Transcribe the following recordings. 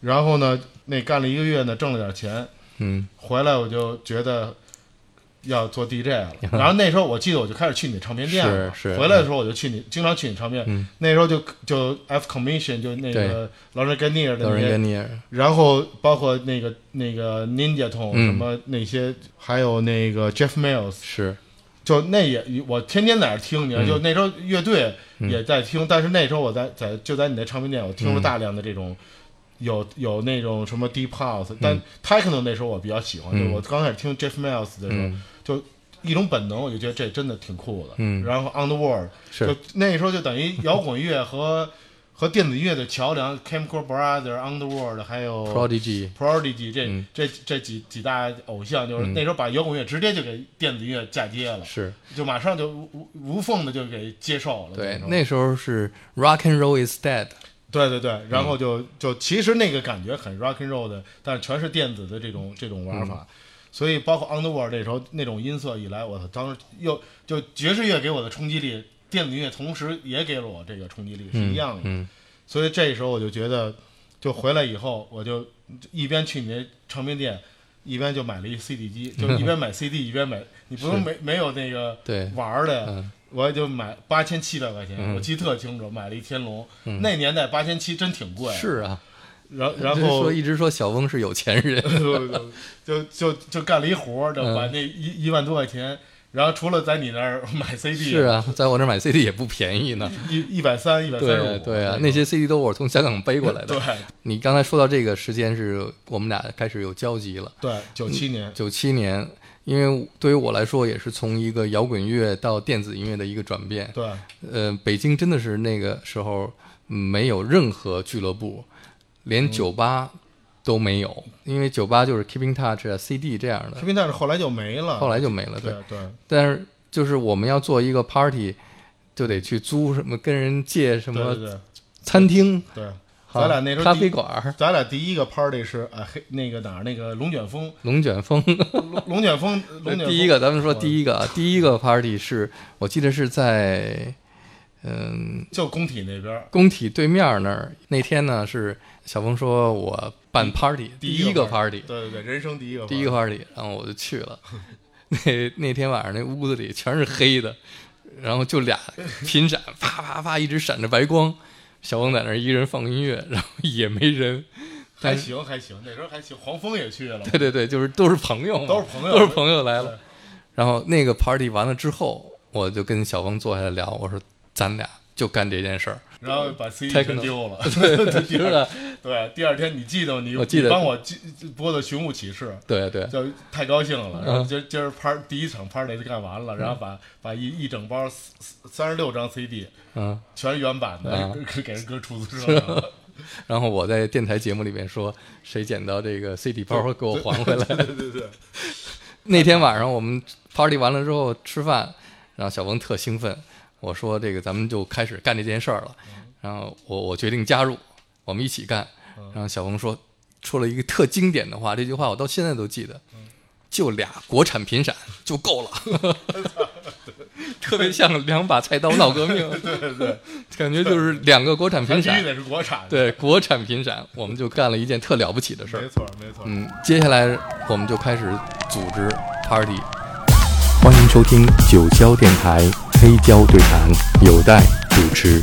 然后呢，那干了一个月呢，挣了点钱，嗯。回来我就觉得要做 DJ 了。然后那时候我记得我就开始去你唱片店了，是是。回来的时候我就去你，经常去你唱片。嗯。那时候就就 F Commission 就那个劳伦甘尼尔的劳那些。伦甘尼尔，然后包括那个那个 Ninja 什么那些，还有那个 Jeff Mills，是。就那也我天天在那听，你知道，嗯。就那时候乐队嗯。也在听，但是那时候我在在就在你那唱片店，我听了嗯。大量的这种。有有那种什么 deep house，但 techno 那时候我比较喜欢，嗯。就我刚开始听 Jeff Mills 的时候，就一种本能，我就觉得这真的挺酷的。嗯。然后 On the World，是。就那时候就等于摇滚乐和和电子音乐的桥梁，Chemical Brother、On the World，还有 Prodigy，Prodigy 这、嗯。这这几几大偶像，就是嗯。那时候把摇滚乐直接就给电子音乐嫁接了，是。就马上就无无无缝的就给接受了。对那时候是 Rock and Roll is dead，对对对，然后就就其实那个感觉很 rock and roll 的，但是全是电子的这种这种玩法。所以包括 Underworld 那时候那种音色一来，我操，当时又就爵士乐给我的冲击力，电子音乐同时也给了我这个冲击力，是一样的。嗯所以这时候我就觉得，就回来以后，我就一边去你那唱片店，一边就买了一 CD 机，就一边买 CD 一边买，你不用没没有那个玩儿的，嗯我也就买八千七百块钱，嗯。我记得特清楚，买了一天龙，嗯。那年代八千七真挺贵，是啊，然 然后说一直说小翁是有钱人，就就就干了一活儿，就嗯。把那一一万多块钱，然后除了在你那儿 买 CD，是啊，在我那儿买 CD 也不便宜呢。一一百三一百三十五，对对啊，那些 CD 都是我从香港背过来的。对。你刚才说到这个时间是我们俩开始有交集了，对九七年，九七年，因为对于我来说也是从一个摇滚乐到电子音乐的一个转变。对。呃，北京真的是那个时候嗯没有任何俱乐部，连酒吧都没有，因为酒吧就是 Keeping Touch 啊、CD 这样的 Keeping Touch 后来就没了，后来就没了。对对，对。但是就是我们要做一个 party，就得去租什么，跟人借什么对对对。餐厅、对，好咱俩那时候咖啡馆儿、咱俩第一个 party 是啊黑那个哪儿那个龙卷风，龙卷风。龙龙卷风，龙卷风第一个，咱们说第一个，啊，第一个 party 是我记得是在嗯就工体那边儿，工体对面那儿。那天呢是小峰说我办 party，第一个 party，对对对，人生第一个第一个 party，然后我就去了。那那天晚上那屋子里全是黑的，然后就俩 频闪，啪啪啪一直闪着白光。小峰在那儿一个人放音乐，然后也没人。还行还行，那时候还行，黄蜂也去了，对对对，就是都是朋友嘛，都是朋友都是朋友来了。然后那个 party 完了之后，我就跟小峰坐下来聊，我说咱俩就干这件事儿。然后把 CD 全丢了，对 对是的，对，第二天你记得你我记得。帮我记播的《寻物启事》。对对，就太高兴了，然后嗯今儿今儿 part 第一场 party 就干完了，然后把把一一整包三十六张 CD 嗯。全是原版的，啊 给给人搁出租车上了。然后我在电台节目里面说，谁捡到这个 CD 包给我还回来。对对对，那天晚上我们 party 完了之后吃饭，然后小峰特兴奋，我说这个咱们就开始干这件事儿了。然后我我决定加入，我们一起干。然后小峰说说了一个特经典的话，这句话我到现在都记得，就俩国产频闪就够了，特别像两把菜刀闹革命，对对对，感觉就是两个国产频闪，必须得是国产，对，国产频闪，我们就干了一件特了不起的事儿没。错没错。嗯，接下来我们就开始组织 party。欢迎收听九霄电台黑胶对谈，有待主持。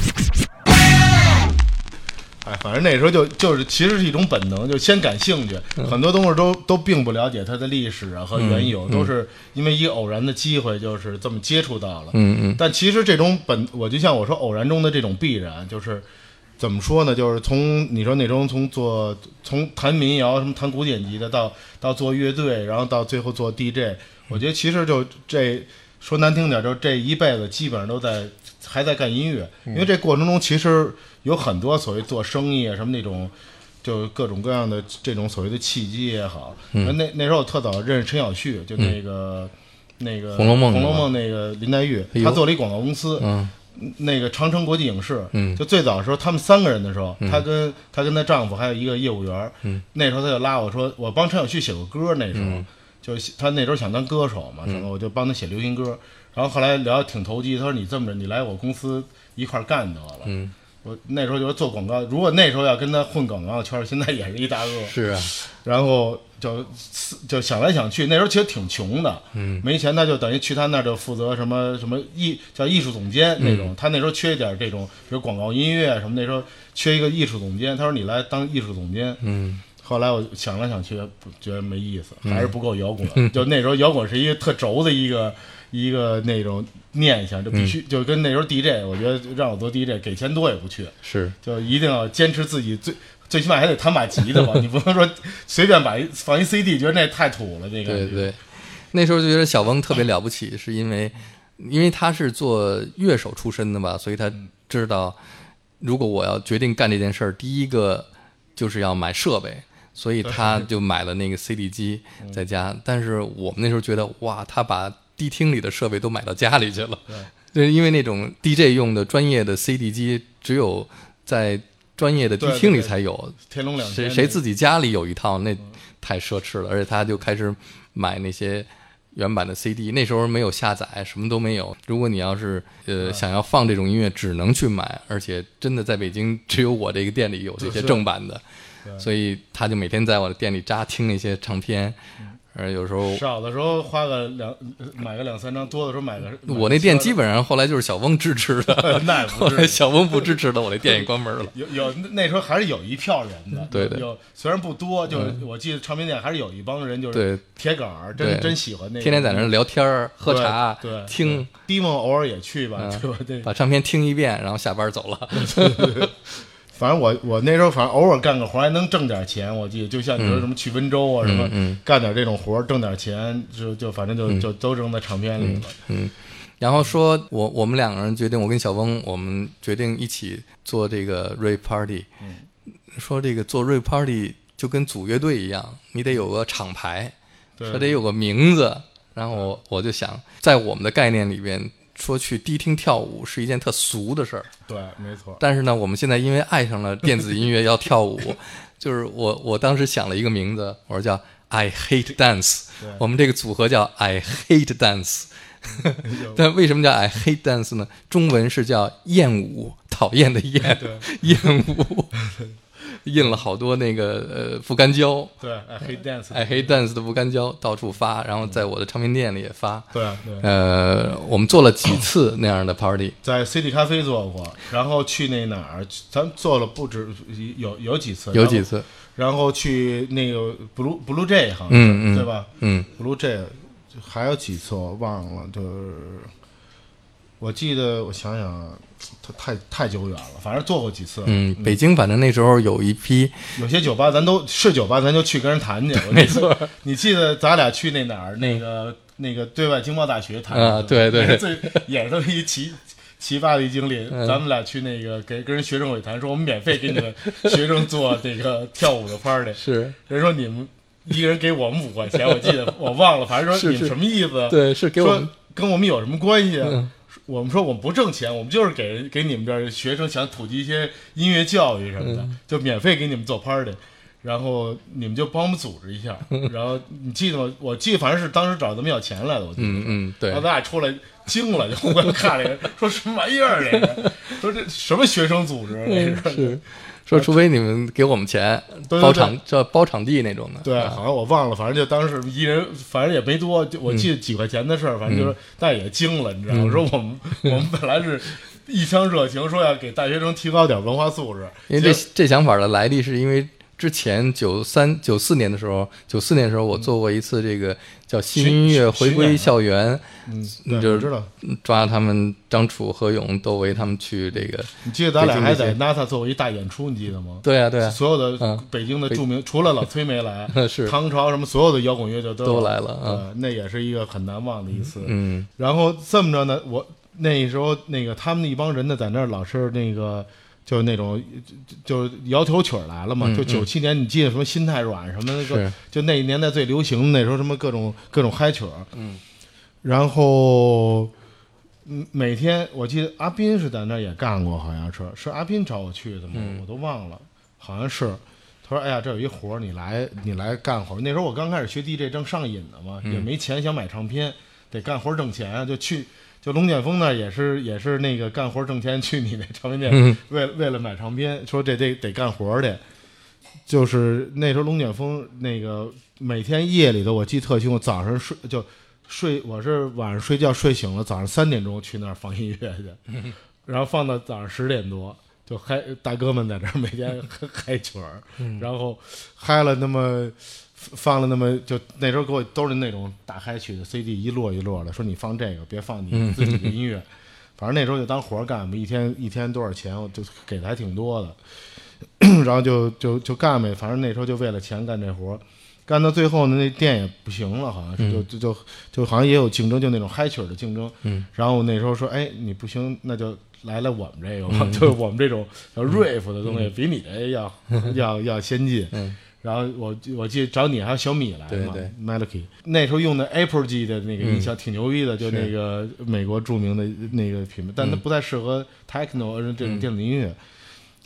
哎，反正那时候就就是其实是一种本能，就先感兴趣，很多东西都都并不了解它的历史啊和缘由，嗯都是因为一个偶然的机会，就是这么接触到了。嗯嗯但其实这种本，我就像我说，偶然中的这种必然，就是怎么说呢？就是从你说那种从做从弹民谣什么弹古典级的，到到做乐队，然后到最后做 DJ，我觉得其实就这说难听点，就这一辈子基本上都在还在干音乐，因为这过程中其实有很多所谓做生意啊什么那种。就各种各样的这种所谓的契机也好，那那时候我特早认识陈小旭，就那个、那个红楼梦红楼梦那个林黛玉，哎呦。他做了一广告公司，嗯。那个长城国际影视，嗯。就最早的时候，他们三个人的时候，她跟她跟她丈夫还有一个业务员，嗯。那时候她就拉我说，我帮陈小旭写过歌，那时候、嗯就是她那时候想当歌手嘛，什么我就帮他写流行歌，然后后来聊得挺投机，他说你这么着，你来我公司一块干得了，嗯我那时候就是做广告，如果那时候要跟他混广告圈儿，现在也是一大鳄。是啊，然后就就想来想去，那时候其实挺穷的，嗯没钱，他就等于去他那儿就负责什么什么艺叫艺术总监那嗯种。他那时候缺一点这种，比如广告音乐什么，那时候缺一个艺术总监。他说你来当艺术总监。嗯后来我想来想去，不觉得没意思，还是不够摇滚。就那时候摇滚是一个特轴的一个一个那种念想，就必须、就跟那时候 DJ，我觉得让我做 DJ，给钱多也不去，是，就一定要坚持自己最。最起码还得弹把吉的吧，你不能说随便把一放一 CD，觉得那太土了。那个对对。那时候就觉得小翁特别了不起，是因为因为他是做乐手出身的吧，所以他知道，如果我要决定干这件事儿，第一个就是要买设备，所以他就买了那个 CD 机在家。但是我们那时候觉得，哇，他把迪厅里的设备都买到家里去了。对，因为那种 DJ 用的专业的 CD 机，只有在专业的迪厅里才有。天龙两，谁谁自己家里有一套，那太奢侈了。而且他就开始买那些原版的 CD，那时候没有下载，什么都没有。如果你要是呃想要放这种音乐，只能去买，而且真的在北京只有我这个店里有这些正版的，所以他就每天在我的店里扎听那些唱片。而有时候少的时候花个两买个两三张，多的时候买个。我那店基本上后来就是小翁支持的，那后来 小翁不支持的，我那店也关门了。有有那时候还是有一票人的，对对有虽然不多，就是我记得唱片店还是有一帮人，就是对铁杆儿，真真喜欢那个，天天在那儿聊天儿、喝茶、对对听，迪梦偶尔也去吧，嗯对吧？对，把唱片听一遍，然后下班走了。反正我我那时候反正偶尔干个活还能挣点钱，我记得就像你说什么去温州啊什么，嗯干点这种活挣点钱，就就反正就就都扔在唱片里了。嗯，然后说我我们两个人决定，我跟小翁，我们决定一起做这个 rave party。说这个做 rave party 就跟组乐队一样，你得有个厂牌，对它得有个名字。然后我我就想，在我们的概念里边，说去迪厅跳舞是一件特俗的事儿。对，没错。但是呢，我们现在因为爱上了电子音乐，要跳舞，就是我我当时想了一个名字，我说叫 I hate dance，我们这个组合叫 I hate dance。但为什么叫 I hate dance 呢？中文是叫厌恶，讨厌的厌，厌恶，印了好多那个呃不干胶对，I hate dance。hate dance 的不干胶到处发，然后在我的唱片店里也发。对对，呃，我们做了几次那样的 party，在 City 咖啡做过，然后去那哪儿，咱做了不止有有几次，有几次，然后，去那个 Blue Blue J 好像是，嗯嗯对吧嗯？Blue J 还有几次我忘了，就是我记得我想想啊，太太太久远了，反正做过几次。嗯，北京反正那时候有一批，有些酒吧咱都是酒吧，咱就去跟人谈去。没错，你记得咱俩去那哪儿？那个那个对外经贸大学谈啊对对那个 最也是一奇奇葩的一经历。嗯咱们俩去那个给跟人学生会谈，说我们免费给你们学生做这个跳舞的 party。是人说你们一个人给我们五块钱，我记得我忘了，反正说是是你们什么意思？对，是给我说们跟我们有什么关系啊？嗯我们说我们不挣钱，我们就是给给你们这儿学生想普及一些音乐教育什么的，嗯就免费给你们做 party，然后你们就帮我们组织一下。然后你记得吗？我记得反正是当时找咱们要钱来的，我记得。嗯嗯，对然后，咱俩出来惊了，就互相看了一个，说什么玩意儿？这个说这什么学生组织？这是是说，除非你们给我们钱，包场叫包场地那种的，对，啊。好像我忘了，反正就当时一人，反正也没多，就我记得几块钱的事儿，反正就是，但也惊了，你知道吗？我说我们我们本来是一腔热情，说要给大学生提高点文化素质，因为这这想法的来历是因为之前九三九四年的时候，九四年的时候我做过一次这个叫新音乐回归校园，嗯，你，就是知道。抓他们张楚、何勇、窦唯他们去这个，你记得咱俩还在 NASA 做过一大演出，你记得吗？对啊对啊，所有的嗯北京的著名，除了老崔没来，是唐朝什么所有的摇滚乐就都都来了呃，那也是一个很难忘的一次。嗯然后这么着呢，我那时候那个他们一帮人呢，在那儿老是那个。就是那种，就就摇头曲儿来了嘛。嗯就九七年，你记得什么心太软什么的，那个是就那年代最流行的那时候什么各种各种嗨曲儿。嗯，然后嗯每天我记得阿斌是在那儿也干过，好像是是阿斌找我去的吗？嗯我都忘了，好像是。他说：“哎呀，这有一活儿，你来你来干活儿。那时候我刚开始学 DJ，正上瘾呢嘛，嗯也没钱想买唱片，得干活儿挣钱啊，就去就龙卷风那儿也是也是那个干活挣钱去你那唱片店，嗯 为为了买唱片，说这得得干活去。就是那时候龙卷风那个每天夜里头我记得特清楚，早上睡就睡，我是晚上睡觉睡醒了，早上三点钟去那儿放音乐去，然后放到早上十点多，就嗨大哥们在这儿每天 嗨嗨曲儿，然后嗨了那么放了那么就那时候给我都是那种打嗨曲的 CD 一摞一摞的，说你放这个别放你自己的音乐，反正那时候就当活儿干吧，一天一天多少钱我就给的还挺多的。然后就就就干呗，反正那时候就为了钱干这活儿，干到最后呢，那店也不行了，好像是就就就就好像也有竞争，就那种嗨曲儿的竞争。嗯，然后那时候说，哎，你不行，那就来来我们这个吧，就是我们这种叫 riff 的东西，比你这要要要先进。嗯，然后我我记得找你还有小米来嘛对对 m e l o d y 那时候用的 Apple G 的那个音响挺牛逼的，就那个美国著名的那个品牌，但它不太适合 techno 这种电子音乐。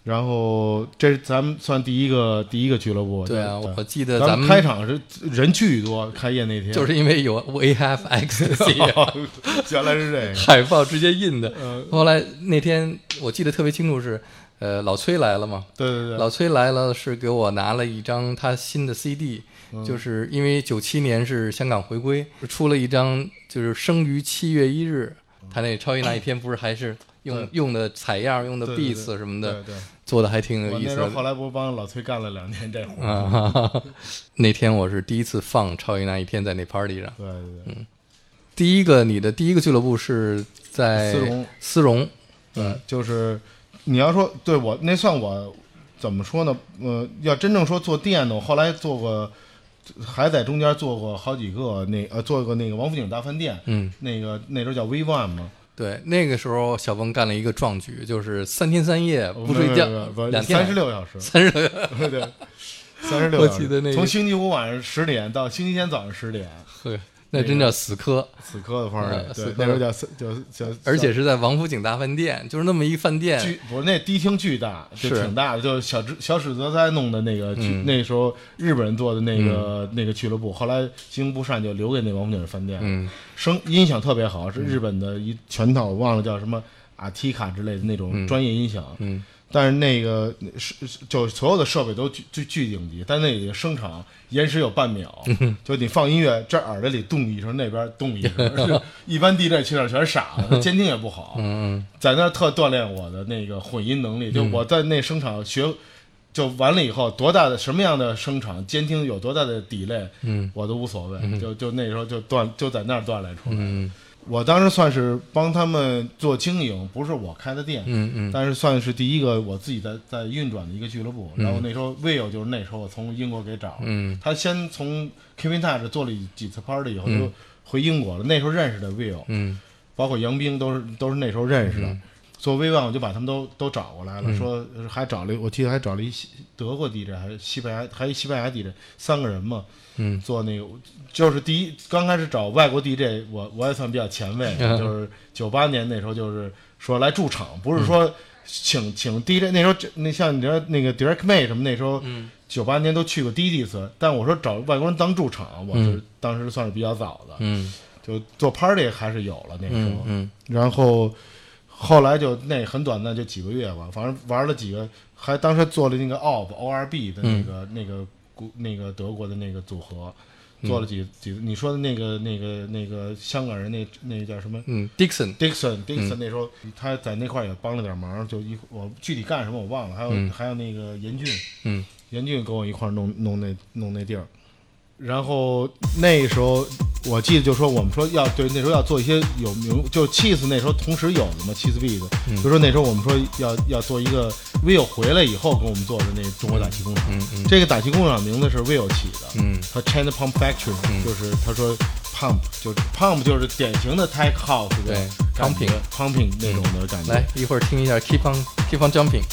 然后这是咱们算第一个第一个俱乐部。对啊，就我记得咱们开场是人巨多，开业那天就是因为有 We Have Ecstasy 原来是这个。海报直接印的。呃，后来那天我记得特别清楚是，呃，老崔来了嘛，对对对，老崔来了是给我拿了一张他新的 CD，、就是因为九七年是香港回归，出了一张就是生于七月一日，他那超越那一天不是还是用对。用的采样、用的 beats 什么的。做的还挺有意思的。那时候后来不是帮老崔干了两年这活儿。啊，哈哈 那天我是第一次放超越那一天在那 party 上。对对对，嗯。第一个你的第一个俱乐部是在丝绒。丝绒，对，就是你要说对我那算我怎么说呢？呃，要真正说做店的，我后来做过，还在中间做过好几个那呃，做过那个王府井大饭店，嗯，那个那时候叫 V One 嘛，对，那个时候小峰干了一个壮举，就是三天三夜不睡觉，两天。三十六小时，三十六，对 对，三十六我小时，记得那个。从星期五晚上十点到星期天早上十点，呵，那真叫死磕，死磕的 party，对呃死磕，那时候叫叫叫，而且是在王府井大饭店，就是那么一饭店，巨不是那迪厅巨大，就是挺大的，就是小志小史泽哉弄的那个，嗯那时候日本人做的那个、那个俱乐部，后来经营不善就留给那王府井饭店，嗯。声音响特别好，是日本的一全套，我忘了叫什么阿提卡之类的那种专业音响，嗯但是那个是是就所有的设备都巨巨巨顶级，但那里的声场延时有半秒，就你放音乐，这耳朵里动一声，那边动一声，一般 DJ 去那儿全傻了，监听也不好，嗯在那儿特锻炼我的那个混音能力。就我在那声场学，就完了以后，多大的什么样的声场监听有多大的底类，嗯我都无所谓。就就那时候就锻就在那儿锻炼出来。嗯我当时算是帮他们做经营，不是我开的店，嗯嗯但是算是第一个我自己在在运转的一个俱乐部。然后那时候 Will 就是那时候我从英国给找，嗯他先从 Kevin Touch 做了几次 party 以后嗯就回英国了。那时候认识的 Will，嗯包括杨兵都是都是那时候认识的。嗯做威望我就把他们都都找过来了，说还找了，我记得还找了一西德国 DJ，还是西班牙，还有一西班牙 DJ，三个人嘛，嗯。做那个就是第一刚开始找外国 DJ，我我也算比较前卫，嗯就是九八年那时候就是说来驻场，不是说请请 DJ，那时候这那像你知道那个 Direct May 什么那时候九八年都去过第一次，但我说找外国人当驻场，我是当时算是比较早的，嗯。就做 party 还是有了那时候嗯，嗯。然后后来就那很短暂，就几个月吧，反正玩了几个，还当时做了那个 OB O R B 的那个、那个古那个德国的那个组合，做了几几你说的那个那个那个香港人那那个叫什么？嗯，Dixon，Dixon Dixon 那时候他在那块儿也帮了点忙，就一我具体干什么我忘了，还有、嗯。还有那个严俊，嗯。严俊跟我一块儿弄弄那弄那地儿，然后那时候我记得就说我们说要对那时候要做一些有名，就 Cheese 那时候同时有的嘛，Cheese Beat，、嗯。就说那时候我们说要要做一个 Will 回来以后给我们做的那中国打气工厂，嗯嗯这个打气工厂名字是 Will 起的，嗯。他 China Pump Factory，、嗯。就是他说 Pump 就是 Pump 就是典型的 Tech House 的对 pumping Pumping 那种的感觉，来一会儿听一下 Keep on Keep on Jumping。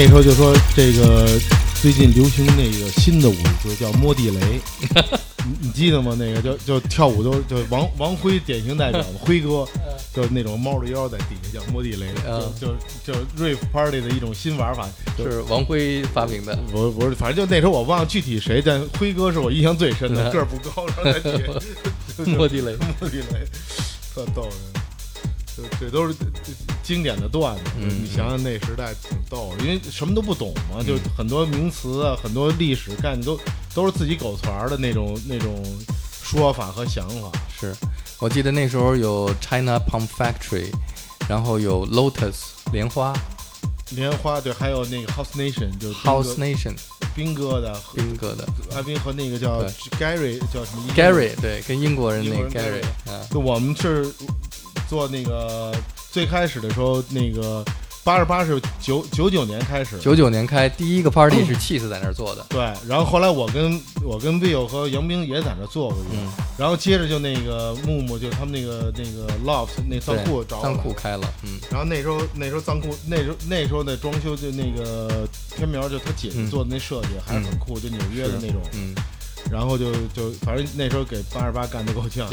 那时候就说这个最近流行那个新的舞姿叫摸地雷，你你记得吗？那个就就跳舞都就王王辉典型代表嘛，辉哥就那种猫着腰在底下叫摸地雷，嗯就就就 rave party 的一种新玩法。就是王辉发明的，我我反正就那时候我忘了具体谁，但辉哥是我印象最深的，个儿不高，然后在底下 摸地雷，摸地雷，特逗人。这这都是经典的段子，嗯。你想想那时代挺逗的，因为什么都不懂嘛，就很多名词啊，很多历史概念都都是自己狗团儿的那种那种说法和想法。是。我记得那时候有 China Pump Factory，然后有 Lotus 莲花。莲花对，还有那个 House Nation 就 House Nation 兵哥的兵哥的。阿斌和那个叫 Gary 叫什么？Gary 对，跟英国人那个 Gary 啊，就我们是做那个最开始的时候，那个八十八是九九九年开始，九九年开第一个 party 是 Cheese 在那儿做的，对，然后后来我跟我跟 Bill 和杨冰也在那做过一个，嗯，然后接着就那个木木就他们那个那个 Loft 那仓库找我仓来库开了，嗯。然后那时候那时候仓库那时候那时候的装修就那个天苗就他姐姐嗯做的那设计还是很酷，就纽约的那种，嗯然后就就反正那时候给八十八干得够呛。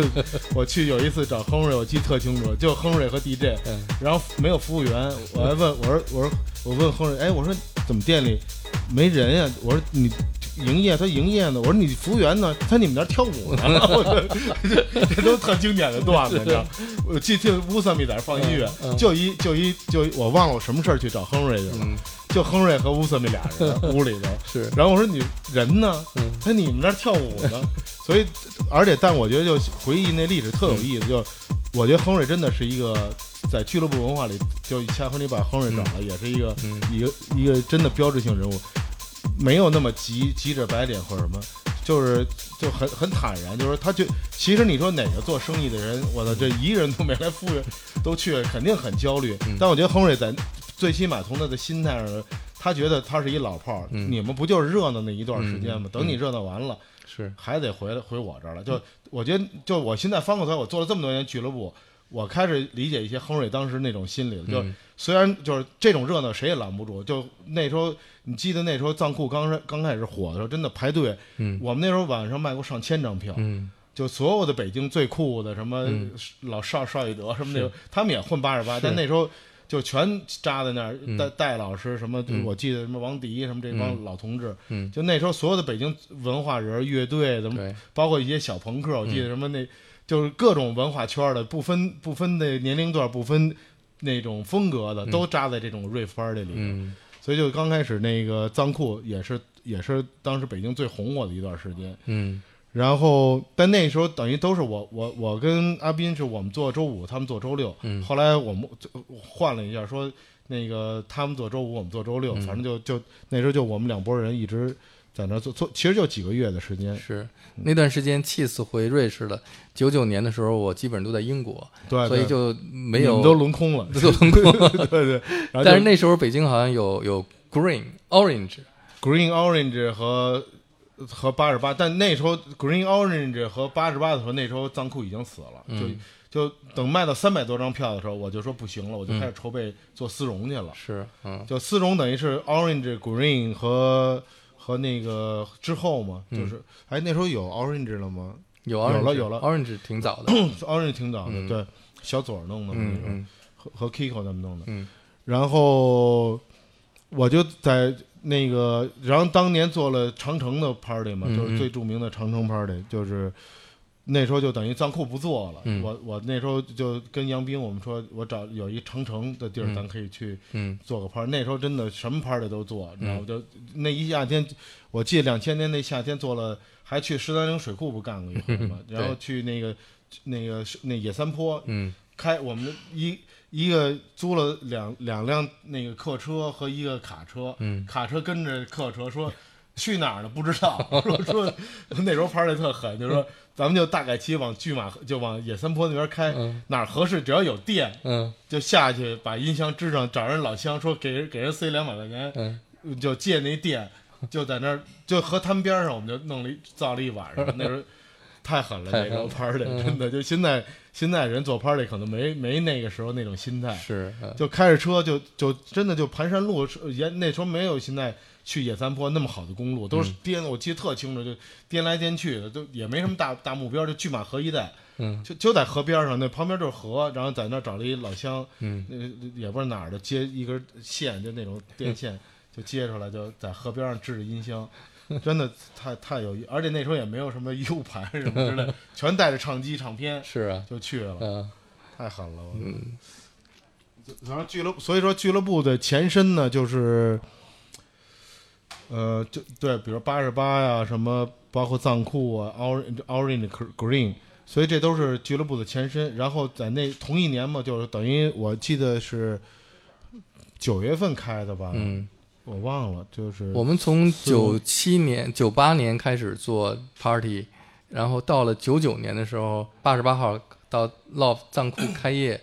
我去有一次找亨瑞，我记得特清楚，就亨瑞和 DJ，嗯然后没有服务员，我还问 我说我说我问亨瑞，哎，我说怎么店里没人呀？我说你营业，他营业呢。我说你服务员呢？他你们那儿跳舞呢？这 这都特经典的段子，你知道？我记得乌萨米在那放音乐，就一就一就一我忘了我什么事儿去找亨瑞去了，嗯就亨瑞和乌瑟米俩人 屋里头。是，然后我说你人呢？嗯他你们那儿跳舞呢？所以，而且但我觉得就回忆那历史特有意思，就我觉得亨瑞真的是一个在俱乐部文化里，就恰和你把亨瑞找了，也是一个嗯一个一个真的标志性人物，没有那么急急着白脸或者什么。就是就很很坦然，就是他就其实你说哪个做生意的人，我操，这一个人都没来，赴约都去，肯定很焦虑。嗯但我觉得亨瑞在最起码从他的心态上，他觉得他是一老炮儿，嗯你们不就是热闹那一段时间吗？嗯等你热闹完了，是，还得回来回我这儿了。就我觉得，就我现在翻过头来，我做了这么多年俱乐部，我开始理解一些亨瑞当时那种心理了。就嗯虽然就是这种热闹谁也拦不住，就那时候你记得那时候藏库刚刚开始火的时候，真的排队，嗯我们那时候晚上卖过上千张票，嗯就所有的北京最酷的什么嗯老邵邵一德什么那是种，他们也混八十八，但那时候。就全扎在那儿，嗯。戴戴老师什么，嗯。我记得什么王迪什么这帮嗯。老同志，嗯，就那时候所有的北京文化人、乐队怎么，包括一些小朋克，我嗯记得什么那，就是各种文化圈的，不分不分那年龄段，不分那种风格的，嗯。都扎在这种 rave party 里。嗯。所以就刚开始那个藏库也是也是当时北京最红火的一段时间。嗯然后但那时候等于都是我我我跟阿斌是我们做周五，他们做周六。嗯后来我们就换了一下，说那个他们做周五，我们做周六，嗯反正就就那时候就我们两拨人一直在那做做，其实就几个月的时间。是那段时间 Cheese 回瑞士了，九九年的时候我基本上都在英国，对，对所以就没有你都轮空了，都轮空了。对 对。但是那时候北京好像有有 Green、Orange，Green Orange 和和八十八，但那时候 Green Orange 和八十八的时候，那时候藏库已经死了，嗯。就就等卖到三百多张票的时候，我就说不行了，我就嗯。开始筹备做丝绒去了。是嗯。就丝绒等于是 Orange、Green 和和那个之后嘛，嗯。就是哎那时候有 Orange 了吗？有有了有了，Orange 挺早的？Orange 挺早的，嗯。对，小左儿弄的嘛那时和和 Kiko 他们弄的。嗯。然后我就在那个，然后当年做了长城的 party 嘛，嗯就是最著名的长城 party，就是那时候就等于藏库不做了。嗯我我那时候就跟杨斌我们说，我找有一长城的地儿，嗯咱可以去嗯做个 party。那时候真的什么 party 都做，你知道吗？嗯就那一夏天，我记得两千年那夏天做了，还去十三陵水库不干过一回吗？对然后去那个那个那野三坡，嗯开我们一一个租了两两辆那个客车和一个卡车，嗯。卡车跟着客车说去哪儿呢？不知道，说说那时候牌儿特狠，就说咱们就大概齐往巨马就往野三坡那边开，嗯。哪儿合适只要有电嗯。就下去把音箱支上，找人老乡说给人给人塞两百块钱，嗯。就借那电，就在那儿就河滩边上我们就弄了一造了一晚上，那时候。太狠了，那个太狠了 party 嗯。真的就现在现在人做 party 可能没没那个时候那种心态，是，嗯。就开着车就就真的就盘山路沿那时候没有现在去野三坡那么好的公路，都是颠，我记得特清楚，就颠来颠去的，都也没什么大大目标，就拒马河一带，嗯。就就在河边上，那旁边就是河，然后在那找了一老乡，嗯。那也不知道哪儿的，接一根线，就那种电线，就接出来，就在河边上支着音箱，真的太太有意，而且那时候也没有什么 U 盘什么之类，全带着唱机唱片是啊，就去了，嗯太狠了，嗯然后俱乐部，所以说俱乐部的前身呢，就是，呃，就对，比如八十八呀，什么包括藏库啊，Orange Orange Green，所以这都是俱乐部的前身。然后在那同一年嘛，就是等于我记得是九月份开的吧，嗯，我忘了，就是我们从四九七年、九八年开始做 party，然后到了九九年的时候，八十八号到 Love 藏库开业，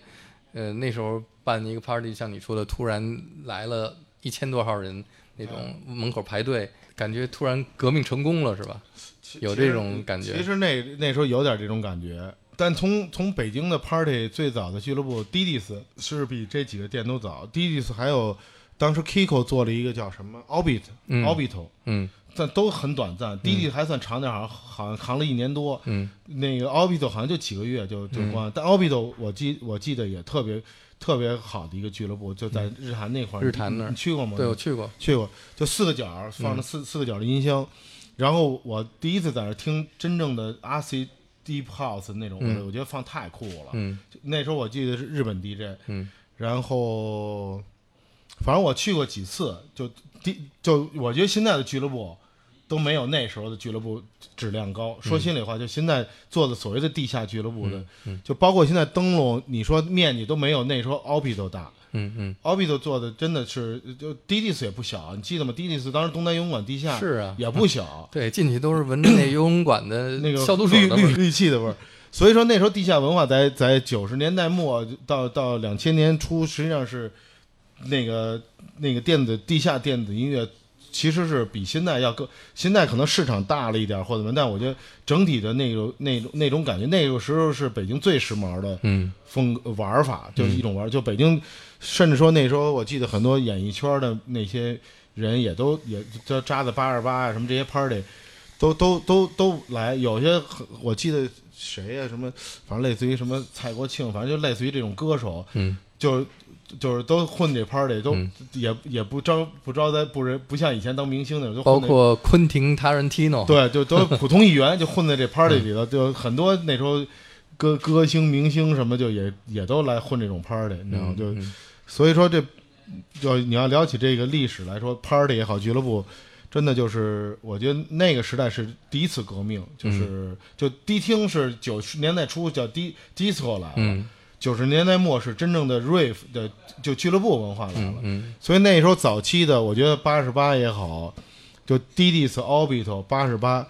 呃，那时候办一个 party，像你说的，突然来了一千多号人，那种门口排队，感觉突然革命成功了，是吧？有这种感觉其实那那时候有点这种感觉，但从从北京的 party 最早的俱乐部 Didis 是比这几个店都早。Didis 还有当时 Kiko 做了一个叫什么 Orbit、嗯。Orbito，嗯。但都很短暂。Didis 还算长点，好像好像扛了一年多。嗯。那个 Orbito 好像就几个月就就关了，但 Orbito 我记我记得也特别特别好的一个俱乐部，就在日坛那块儿。日坛那儿。你去过吗？对，我去过，去过，就四个角放着四、四个角的音箱，然后我第一次在那儿听真正的 RC Deep House 那种，我觉得放太酷了。嗯。那时候我记得是日本 DJ，嗯。然后反正我去过几次，就第就我觉得现在的俱乐部都没有那时候的俱乐部质量高。说心里话，就现在做的所谓的地下俱乐部的，嗯就包括现在灯笼，你说面积都没有那时候 OP 都大。嗯嗯，Orbit 做的真的是，就 Didis 也不小，你记得吗？Didis 当时东南游泳馆地下是啊，也不小，对，进去都是闻着那游泳馆的那个消毒水的味儿。所以说那时候地下文化在在九十年代末到到两千年初，实际上是那个那个电子地下电子音乐，其实是比现在要更。现在可能市场大了一点或者怎么，但我觉得整体的那种那种那种感觉，那个时候是北京最时髦的嗯风格玩法，就是一种玩，就北京，甚至说那时候我记得很多演艺圈的那些人也都也叫扎在八二八啊什么这些 party，都都都都来，有些很我记得谁呀、什么，反正类似于什么蔡国庆，反正就类似于这种歌手，嗯就就是都混这 party，都、嗯。也也不招不招待不人，不像以前当明星那种，就包括昆汀·塔伦蒂诺，对，就都 普通议员，就混在这 party 里头，就很多那时候歌歌星、明星什么，就也也都来混这种 party，你知道吗？嗯，就嗯。所以说这，就你要聊起这个历史来说，party 也好，俱乐部，真的就是我觉得那个时代是第一次革命，就是、就迪厅是九十年代初叫迪 disco 来了，嗯九十年代末是真正的 rave 的就俱乐部文化来了。嗯嗯所以那时候早期的，我觉得八十八也好，就 Didis、Orbito、八十八，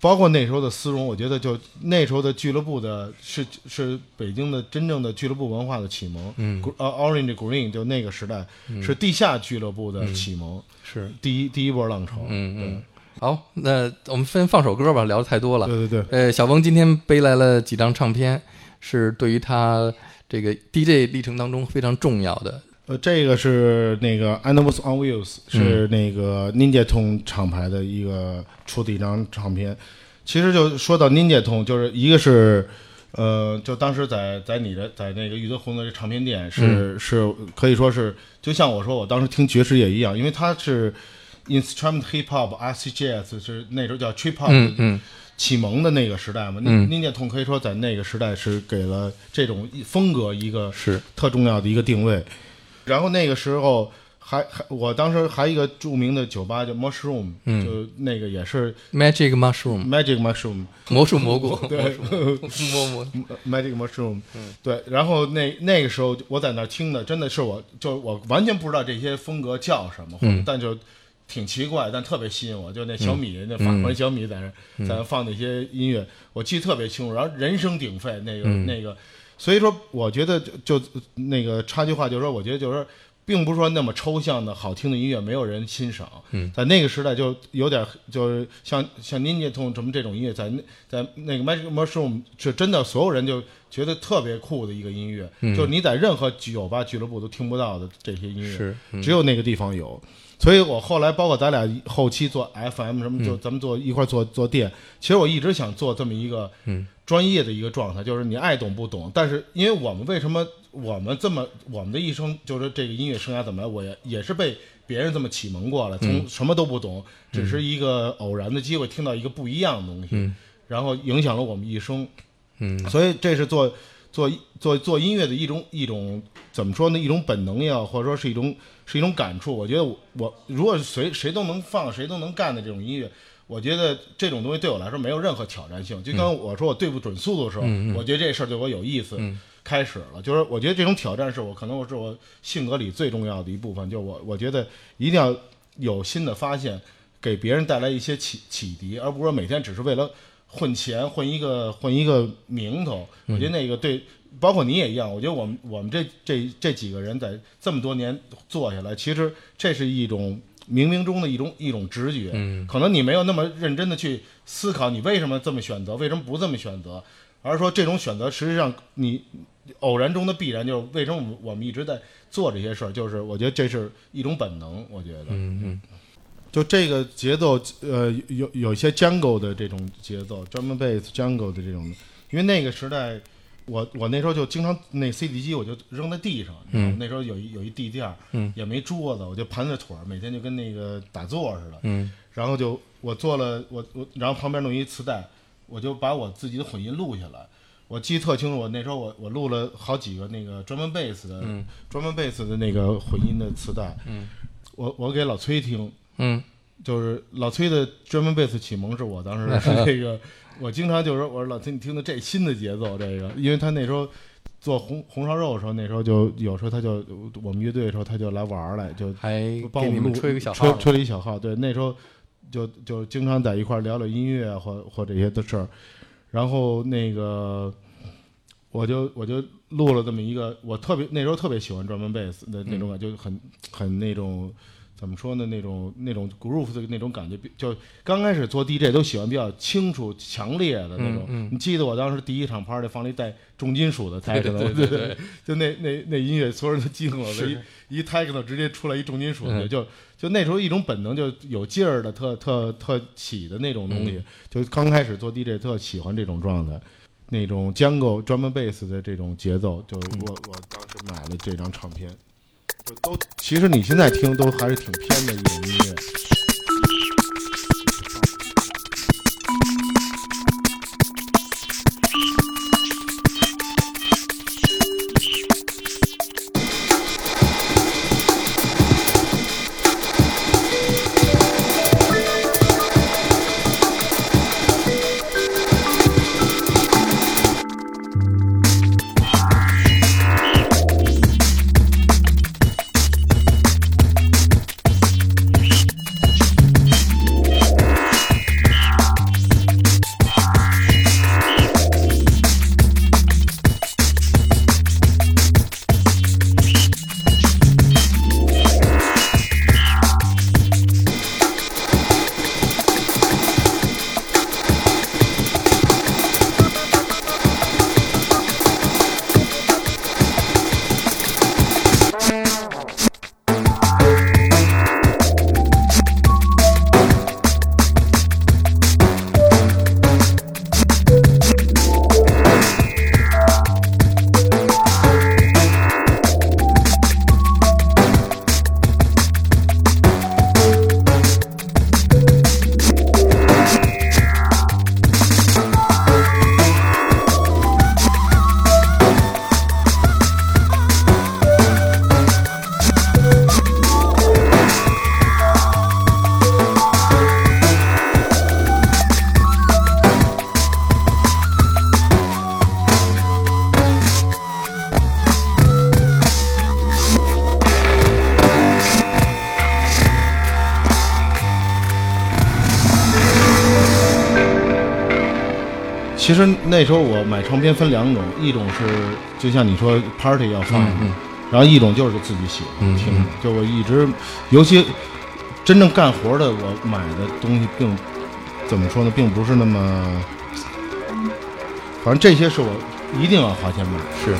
包括那时候的丝绒，我觉得就那时候的俱乐部的是是北京的真正的俱乐部文化的启蒙。嗯，呃，Orange Green 就那个时代、是地下俱乐部的启蒙，是，第一第一波浪潮。嗯嗯。好，那我们先放首歌吧，聊的太多了。对对对，呃，小翁今天背来了几张唱片，是对于他这个 DJ 历程当中非常重要的。呃，这个是那个 Animals on Wheels，是那个 Ninja Tone 厂牌的一个出的一张唱片。其实就说到 Ninja Tone，就是一个是，呃，就当时在在你的在那个裕德红的这唱片店是、是可以说是，就像我说我当时听爵士也一样，因为它是 Instrument Hip Hop、RC Jazz 是那时候叫 Trip Hop 嗯嗯启蒙的那个时代嘛。嗯。Ninja Tune 可以说在那个时代是给了这种风格一个是，特重要的一个定位。然后那个时候还还，我当时还有一个著名的酒吧叫 Mushroom，、嗯。就那个也是 Magic Mushroom Magic Mushroom，魔术蘑菇，对。魔魔 Magic Mushroom，、对。然后那那个时候我在那儿听的，真的是我就我完全不知道这些风格叫什么，嗯。但就挺奇怪，但特别吸引我。就那小米，那法国小米在那儿、在那放那些音乐，我记得特别清楚。然后人声鼎沸，那个、嗯那个，所以说我觉得就就那个插句话就是说，我觉得就是说并不是说那么抽象的好听的音乐没有人欣赏。嗯，在那个时代就有点就是像像 Ninja Tune 什么这种音乐，在那在那个 Magic Mushroom 是真的所有人就觉得特别酷的一个音乐，嗯就是你在任何酒吧俱乐部都听不到的这些音乐。只有那个地方有。所以我后来包括咱俩后期做 FM 什嗯么，就咱们做一块做做店，其实我一直想做这么一个嗯。专业的一个状态，就是你爱懂不懂，但是因为我们为什么我们这么我们的一生就是这个音乐生涯怎么来，我也也是被别人这么启蒙过来，从什么都不懂，只是一个偶然的机会听到一个不一样的东西，嗯。然后影响了我们一生。嗯。所以这是做做做做音乐的一种一种怎么说呢？一种本能也好，或者说是一种是一种感触。我觉得我我如果是谁谁都能放，谁都能干的这种音乐，我觉得这种东西对我来说没有任何挑战性。就刚刚我说我对不准速度的时候，我觉得这事儿对我有意思。嗯开始了，就是我觉得这种挑战是我可能我是我性格里最重要的一部分，就是我我觉得一定要有新的发现，给别人带来一些启启迪，而不是说每天只是为了混钱、混一个混一个名头。我觉得那个对，包括你也一样。我觉得我们我们这这这几个人在这么多年做下来，其实这是一种冥冥中的一种一种直觉。嗯可能你没有那么认真的去思考你为什么这么选择，为什么不这么选择，而是说这种选择实际上你偶然中的必然，就是为什么我们我们一直在做这些事儿，就是我觉得这是一种本能。我觉得，嗯嗯就这个节奏，呃，有有一些 jungle 的这种节奏，drum and bass jungle 的这种的，因为那个时代，我我那时候就经常那 CD 机我就扔在地上，嗯。那时候有一有一地垫儿，嗯。也没桌子，我就盘着腿儿，每天就跟那个打坐似的，嗯。然后就我做了我我，然后旁边弄一磁带，我就把我自己的混音录下来。我记得特清楚，我那时候我我录了好几个那个专门贝斯的、嗯。专门贝斯的那个混音的磁带，嗯。我我给老崔听，嗯。就是老崔的专门贝斯启蒙是我当时是 这个，我经常就说我说老崔你听的这新的节奏这个，因为他那时候做红红烧肉的时候，那时候就有时候他就我们乐队的时候他就来玩儿来，就还帮我们吹个小号，吹了一小号，对，那时候就就经常在一块聊聊音乐啊或或这些的事儿，然后那个我就我就录了这么一个，我特别那时候特别喜欢专门贝斯的那种感觉，就很很那种。怎么说呢？那种那种 groove 的那种感觉，就刚开始做 DJ 都喜欢比较清楚、强烈的那种。嗯嗯你记得我当时第一场 party 放了一带重金属的 techno，对对对对就那那那音乐，所有人都惊了，一一 techno 直接出来一重金属的，嗯就就那时候一种本能，就有劲儿的、特特特起的那种东西。就刚开始做 DJ 特喜欢这种状态，那种 Jungle 专门贝斯的这种节奏，就我我当时买了这张唱片，就都其实你现在听都还是挺偏的一种音乐。那时候我买唱片分两种，一种是就像你说 party 要放，嗯然后一种就是自己喜欢嗯听的，就我一直，尤其真正干活的，我买的东西并怎么说呢，并不是那么，反正这些是我一定要花钱买。是。